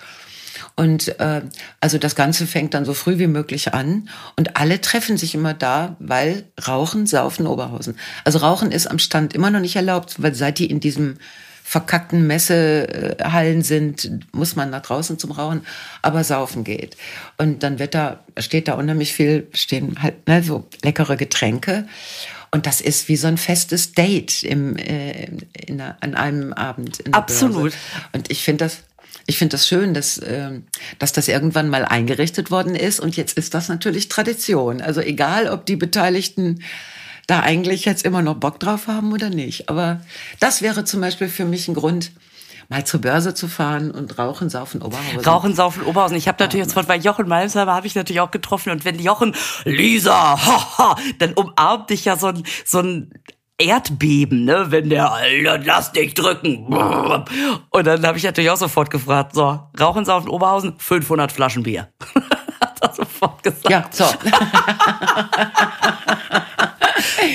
Und äh, also das Ganze fängt dann so früh wie möglich an und alle treffen sich immer da, weil Rauchen, Saufen, Oberhausen. Also Rauchen ist am Stand immer noch nicht erlaubt, weil seit die in diesem verkackten Messehallen sind, muss man nach draußen zum Rauchen, aber saufen geht. Und dann wird da, steht da unheimlich viel, stehen halt ne, so leckere Getränke. Und das ist wie so ein festes Date im, äh, in, an einem Abend. In Absolut. Börse. Und ich finde das ich finde das schön, dass, äh, dass das irgendwann mal eingerichtet worden ist und jetzt ist das natürlich Tradition. Also egal, ob die Beteiligten da eigentlich jetzt immer noch Bock drauf haben oder nicht. Aber das wäre zum Beispiel für mich ein Grund, mal zur Börse zu fahren und rauchen, saufen, Oberhausen. Rauchen, saufen, Oberhausen. Ich habe natürlich jetzt bei Jochen Malmsheimer habe ich natürlich auch getroffen und wenn Jochen Lisa, haha, dann umarmt dich ja so ein so ein Erdbeben, ne, wenn der Alter, lass dich drücken. Und dann habe ich natürlich auch sofort gefragt, so, Rauchen, saufen, Oberhausen, 500 Flaschen Bier. Hat er sofort gesagt. Ja, so.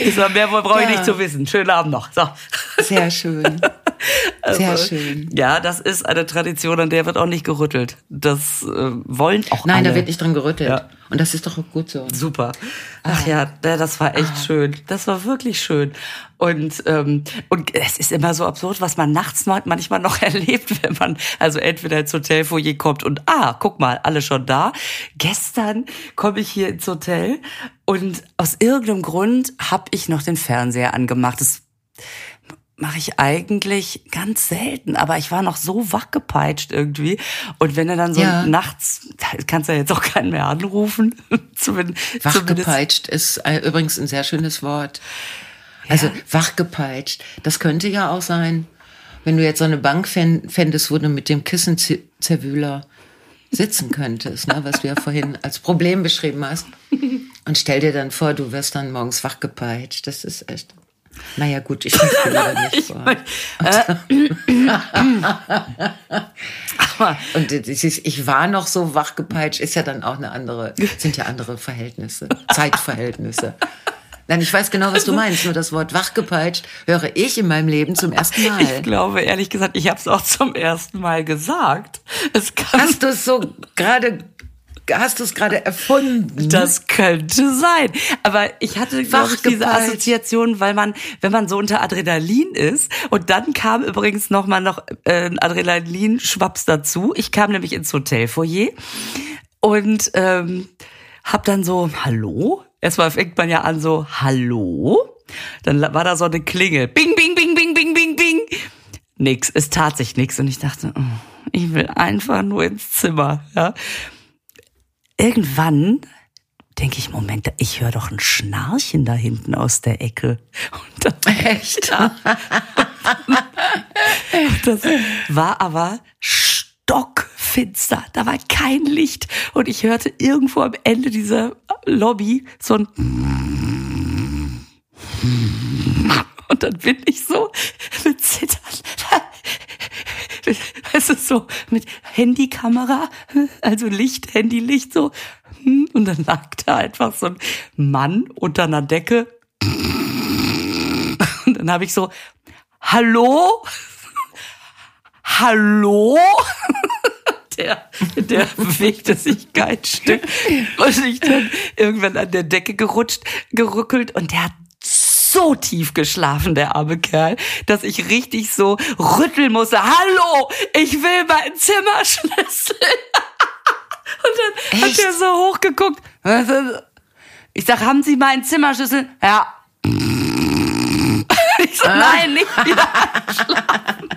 Ich sag, mehr brauche ich ja. nicht zu wissen. Schönen Abend noch. So. Sehr schön. Sehr also, schön. Ja, das ist eine Tradition, an der wird auch nicht gerüttelt. Das äh, wollen auch Nein, alle. da wird nicht dran gerüttelt. Ja. Und das ist doch auch gut so. Super. Ach ah. ja, das war echt ah. schön. Das war wirklich schön. Und ähm, und es ist immer so absurd, was man nachts manchmal noch erlebt, wenn man also entweder ins Hotelfoyer kommt und ah, guck mal, alle schon da. Gestern komme ich hier ins Hotel und aus irgendeinem Grund habe ich noch den Fernseher angemacht. Das mache ich eigentlich ganz selten, aber ich war noch so wachgepeitscht irgendwie. Und wenn er dann so ja. nachts, kannst du ja jetzt auch keinen mehr anrufen. zumindest, wachgepeitscht ist äh, übrigens ein sehr schönes Wort. Also ja. wachgepeitscht, das könnte ja auch sein, wenn du jetzt so eine Bank fändest, wo du mit dem Kissenzerwühler sitzen könntest, ne, was du ja vorhin als Problem beschrieben hast. Und stell dir dann vor, du wirst dann morgens wachgepeitscht. Das ist echt. Naja, gut, ich weiß lieber nicht vor. und ich war noch so wachgepeitscht, ist ja dann auch eine andere, sind ja andere Verhältnisse, Zeitverhältnisse. Nein, ich weiß genau, was du meinst. Nur das Wort wachgepeitscht höre ich in meinem Leben zum ersten Mal. Ich glaube, ehrlich gesagt, ich habe es auch zum ersten Mal gesagt. Es Hast du es so gerade hast du es gerade erfunden? Das könnte sein. Aber ich hatte, glaube ich, diese Assoziation, weil man, wenn man so unter Adrenalin ist, und dann kam übrigens noch mal noch äh, ein Adrenalin-Schwaps dazu. Ich kam nämlich ins Hotelfoyer und ähm, hab dann so, hallo? Erstmal fängt man ja an so, hallo? Dann war da so eine Klingel. Bing, bing, bing, bing, bing, bing, bing. Nix. Es tat sich nichts. Und ich dachte, oh, ich will einfach nur ins Zimmer. Ja irgendwann denke ich, Moment, ich höre doch ein Schnarchen da hinten aus der Ecke. Und dann, Echt? Ja. das war aber stockfinster. Da war kein Licht. Und ich hörte irgendwo am Ende dieser Lobby so ein und dann bin ich so mit Zittern es ist so mit Handykamera, also Licht, Handylicht so. Und dann lag da einfach so ein Mann unter einer Decke. Und dann habe ich so, hallo? Hallo? Der, der bewegte sich kein Stück. Und ich dann irgendwann an der Decke gerutscht, gerückelt und der hat so tief geschlafen, der arme Kerl, dass ich richtig so rütteln musste. Hallo, ich will mein Zimmerschlüssel. Und dann Echt? hat er so hochgeguckt. Ich sag, haben Sie meinen Zimmerschlüssel? Ja. Ich so, nein, nicht wieder schlafen.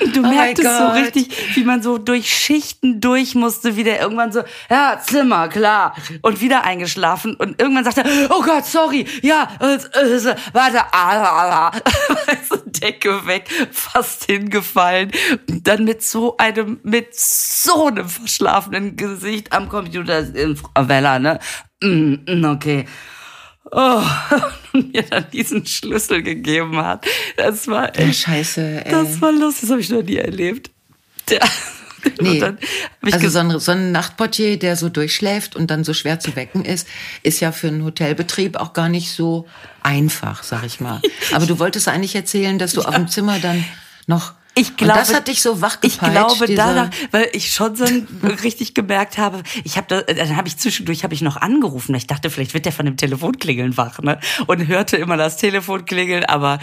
Und du Oh merktest so richtig, wie man so durch Schichten durch musste, wie der irgendwann so, ja, Zimmer, klar. Und wieder eingeschlafen. Und irgendwann sagte er, oh Gott, sorry, ja, äh, äh, warte, ah, ah, ah. Decke weg, fast hingefallen. Und dann mit so einem, mit so einem verschlafenen Gesicht am Computer, äh, Frau Weller, ne? Mm, mm, okay. Oh, und mir dann diesen Schlüssel gegeben hat. Das war Ja, echt scheiße, ey. das war lustig, das habe ich noch nie erlebt. Der, Nee. Also so ein, so ein Nachtportier, der so durchschläft und dann so schwer zu wecken ist, ist ja für einen Hotelbetrieb auch gar nicht so einfach, sag ich mal. Aber du wolltest eigentlich erzählen, dass du auf dem Zimmer dann noch... ich glaube, und das hat dich so Ich wachgepeitscht. glaube dieser- danach, weil ich schon so richtig gemerkt habe, ich habe da, dann habe ich zwischendurch habe ich noch angerufen. Ich dachte, vielleicht wird der von dem Telefonklingeln wach, ne? Und hörte immer das Telefon klingeln, aber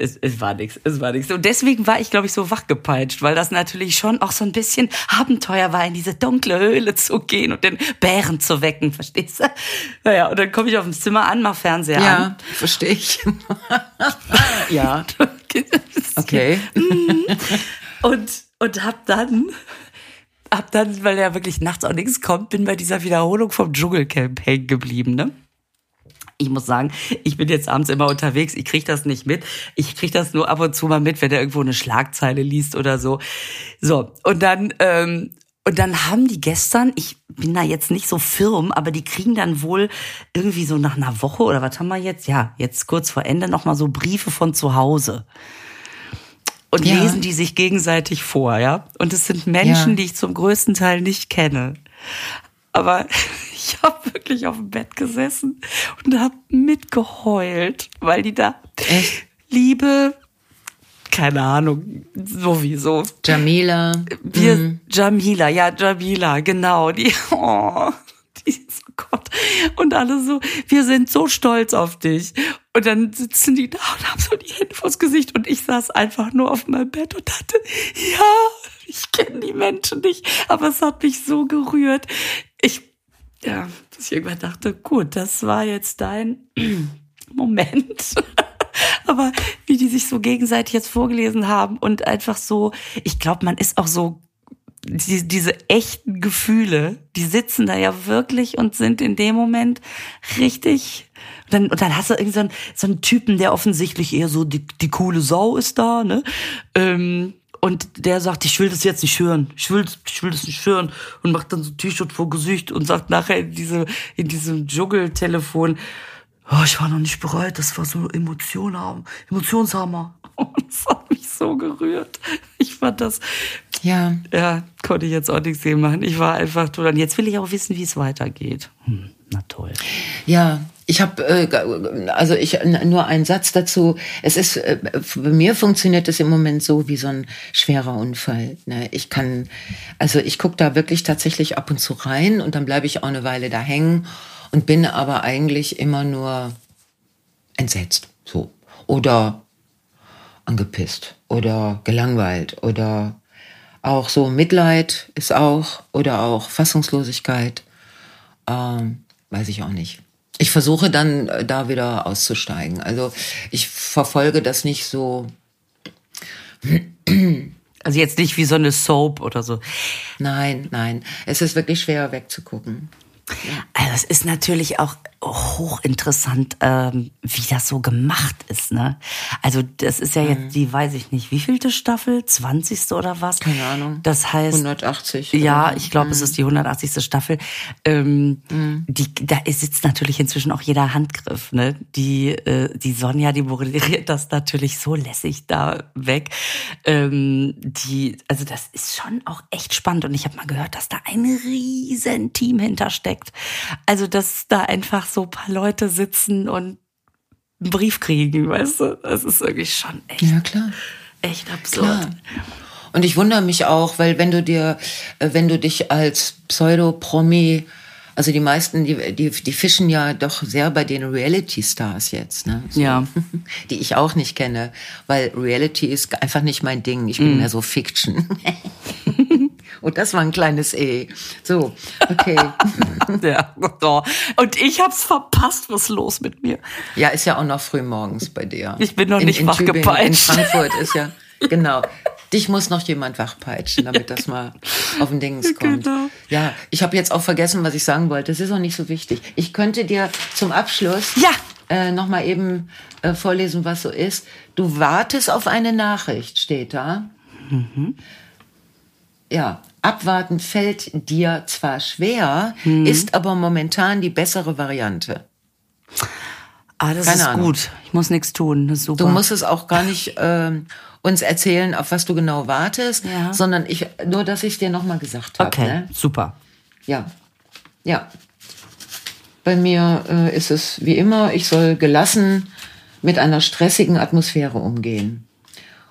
es, es war nichts, es war nichts. Und deswegen war ich, glaube ich, so wachgepeitscht, weil das natürlich schon auch so ein bisschen Abenteuer war, in diese dunkle Höhle zu gehen und den Bären zu wecken, verstehst du? Naja, und dann komme ich auf dem Zimmer an, mach Fernseher an. Ja, verstehe ich. ja, okay. Und, und hab dann, hab dann, weil ja wirklich nachts auch nichts kommt, bin bei dieser Wiederholung vom Dschungelcamp hängen geblieben, ne? Ich muss sagen, ich bin jetzt abends immer unterwegs, ich krieg das nicht mit. Ich krieg das nur ab und zu mal mit, wenn er irgendwo eine Schlagzeile liest oder so. So, und dann, ähm, und dann haben die gestern, ich bin da jetzt nicht so firm, aber die kriegen dann wohl irgendwie so nach einer Woche oder was haben wir jetzt? Ja, jetzt kurz vor Ende nochmal so Briefe von zu Hause und Ja. lesen die sich gegenseitig vor, ja. Und es sind Menschen, Ja. die ich zum größten Teil nicht kenne. Aber ich habe wirklich auf dem Bett gesessen und habe mitgeheult, weil die da Echt? Liebe, keine Ahnung, sowieso. Jamila. Wir, Mhm. Jamila, ja, Jamila, genau, die, oh, die ist, oh Gott. Und alle so, wir sind so stolz auf dich. Und dann sitzen die da und haben so die Hände vors Gesicht und ich saß einfach nur auf meinem Bett und dachte, ja, ich kenne die Menschen nicht, aber es hat mich so gerührt. Ich, ja, dass ich irgendwann dachte, gut, das war jetzt dein Moment. Aber wie die sich so gegenseitig jetzt vorgelesen haben und einfach so, ich glaube, man ist auch so, die, diese echten Gefühle, die sitzen da ja wirklich und sind in dem Moment richtig. Und dann, und dann hast du irgendwie so einen, so einen Typen, der offensichtlich eher so die, die coole Sau ist da, ne? Ähm, und der sagt, ich will das jetzt nicht hören. Ich will, ich will das nicht hören. Und macht dann so ein T-Shirt vor Gesicht und sagt nachher in, diese, in diesem Dschungeltelefon, oh, ich war noch nicht bereit, das war so Emotion haben, Emotionshammer. Und das hat mich so gerührt. Ich fand das, Ja. ja, konnte ich jetzt auch nichts sehen machen. Ich war einfach. Und jetzt will ich auch wissen, wie es weitergeht. Hm, na toll. Ja, ich habe äh, also ich nur einen Satz dazu. Es ist äh, bei mir funktioniert es im Moment so wie so ein schwerer Unfall. Ne? Ich kann also ich gucke da wirklich tatsächlich ab und zu rein und dann bleibe ich auch eine Weile da hängen und bin aber eigentlich immer nur entsetzt so oder angepisst oder gelangweilt oder auch so Mitleid ist auch oder auch Fassungslosigkeit. Ähm, weiß ich auch nicht. Ich versuche dann äh, da wieder auszusteigen. Also ich verfolge das nicht so. Also jetzt nicht wie so eine Soap oder so. Nein, nein. Es ist wirklich schwer wegzugucken. Also es ist natürlich auch hochinteressant, ähm, wie das so gemacht ist. Ne? Also das ist ja Mhm. jetzt die, weiß ich nicht, wievielte Staffel? 20. oder was? Keine Ahnung. Das heißt, 180. Ja, ich glaube, es ist die 180. Staffel. Ähm, Mhm. die, da sitzt natürlich inzwischen auch jeder Handgriff. Ne? Die, äh, die Sonja, die moderiert das natürlich so lässig da weg. Ähm, die, also das ist schon auch echt spannend. Und ich habe mal gehört, dass da ein riesen Team hintersteckt. Also, dass da einfach so ein paar Leute sitzen und einen Brief kriegen, weißt du? Das ist wirklich schon echt, Ja, klar. echt absurd. Klar. Und ich wundere mich auch, weil wenn du dir, äh, wenn du dich als Pseudo-Promi, also die meisten, die, die, die fischen ja doch sehr bei den Reality-Stars jetzt, ne? So. Ja. Die ich auch nicht kenne, weil Reality ist einfach nicht mein Ding. Ich bin Mhm. mehr so Fiction. Und das war ein kleines E. So, okay. Ja. Und ich hab's verpasst. Was ist los mit mir? Ja, ist ja auch noch früh morgens bei dir. Ich bin noch in, nicht in wach Tübingen, In. Frankfurt ist ja, genau. Dich muss noch jemand wachpeitschen, damit das mal auf den Dings kommt. Genau. Ja, ich habe jetzt auch vergessen, was ich sagen wollte. Das ist auch nicht so wichtig. Ich könnte dir zum Abschluss Ja. äh, noch mal eben äh, vorlesen, was so ist. Du wartest auf eine Nachricht, steht da. Ja, abwarten fällt dir zwar schwer, ist aber momentan die bessere Variante. Ah, das Keine ist Ahnung. gut. Ich muss nichts tun. Das ist super. Du musst es auch gar nicht ähm, uns erzählen, auf was du genau wartest, Ja. sondern ich nur, dass ich dir noch mal gesagt habe. okay, Ne? super. Ja, ja. Bei mir äh, ist es wie immer, ich soll gelassen mit einer stressigen Atmosphäre umgehen.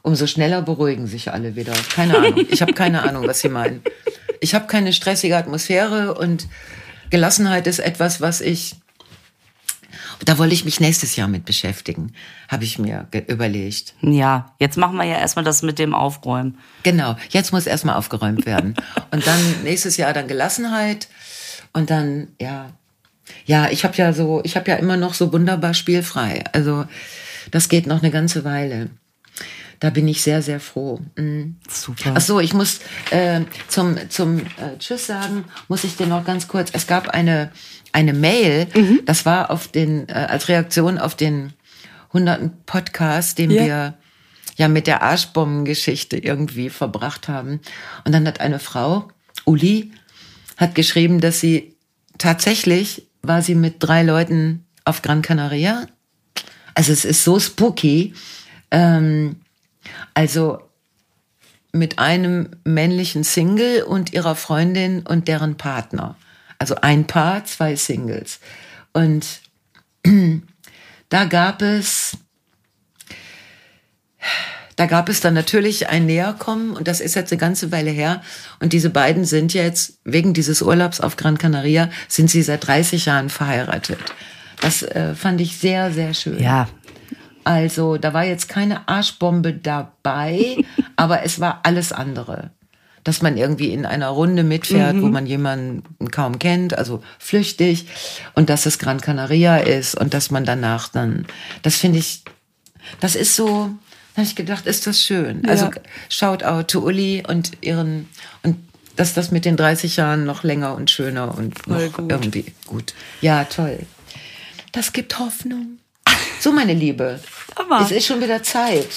Umso schneller beruhigen sich alle wieder. Keine Ahnung. Ich habe keine Ahnung, was sie meinen. Ich habe keine stressige Atmosphäre und Gelassenheit ist etwas, was ich. Da wollte ich mich nächstes Jahr mit beschäftigen, habe ich mir überlegt. Ja, jetzt machen wir ja erstmal das mit dem Aufräumen. Genau, jetzt muss erstmal aufgeräumt werden. Und dann nächstes Jahr dann Gelassenheit und dann, ja. Ja, ich habe ja so, ich habe ja immer noch so wunderbar spielfrei. Also das geht noch eine ganze Weile. Da bin ich sehr, sehr froh. Mhm. Super. Ach so, ich muss äh, zum, zum äh, Tschüss sagen, muss ich dir noch ganz kurz, es gab eine, eine Mail, das war auf den, äh, als Reaktion auf den hunderten Podcast, den Ja. wir ja mit der Arschbombengeschichte irgendwie verbracht haben. Und dann hat eine Frau, Uli, hat geschrieben, dass sie tatsächlich war sie mit drei Leuten auf Gran Canaria. Also es ist so spooky. Ähm, also mit einem männlichen Single und ihrer Freundin und deren Partner. Also ein Paar, zwei Singles. Und da gab es, da gab es dann natürlich ein Näherkommen und das ist jetzt eine ganze Weile her. Und diese beiden sind jetzt, wegen dieses Urlaubs auf Gran Canaria, sind sie seit 30 Jahren verheiratet. Das äh, fand ich sehr, sehr schön. ja, Also, da war jetzt keine Arschbombe dabei, aber es war alles andere. Dass man irgendwie in einer Runde mitfährt, wo man jemanden kaum kennt, also flüchtig, und dass es Gran Canaria ist und dass man danach dann, das finde ich, das ist so, da habe ich gedacht, ist das schön. Also, Shoutout to Uli und ihren, und dass das mit den 30 Jahren noch länger und schöner und noch gut. irgendwie gut. Ja, toll. Das gibt Hoffnung. So, meine Liebe. Aber- Es ist schon wieder Zeit.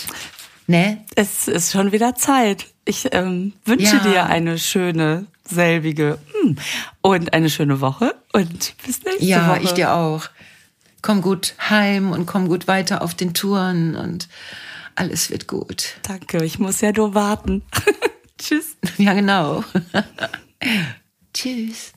Ne? es ist schon wieder Zeit. Ich ähm, wünsche Ja. dir eine schöne, selbige hm, und eine schöne Woche und bis nächste Ja, Woche. ich dir auch. Komm gut heim und komm gut weiter auf den Touren und alles wird gut. Danke, ich muss ja nur warten. Tschüss. Ja, genau. Tschüss.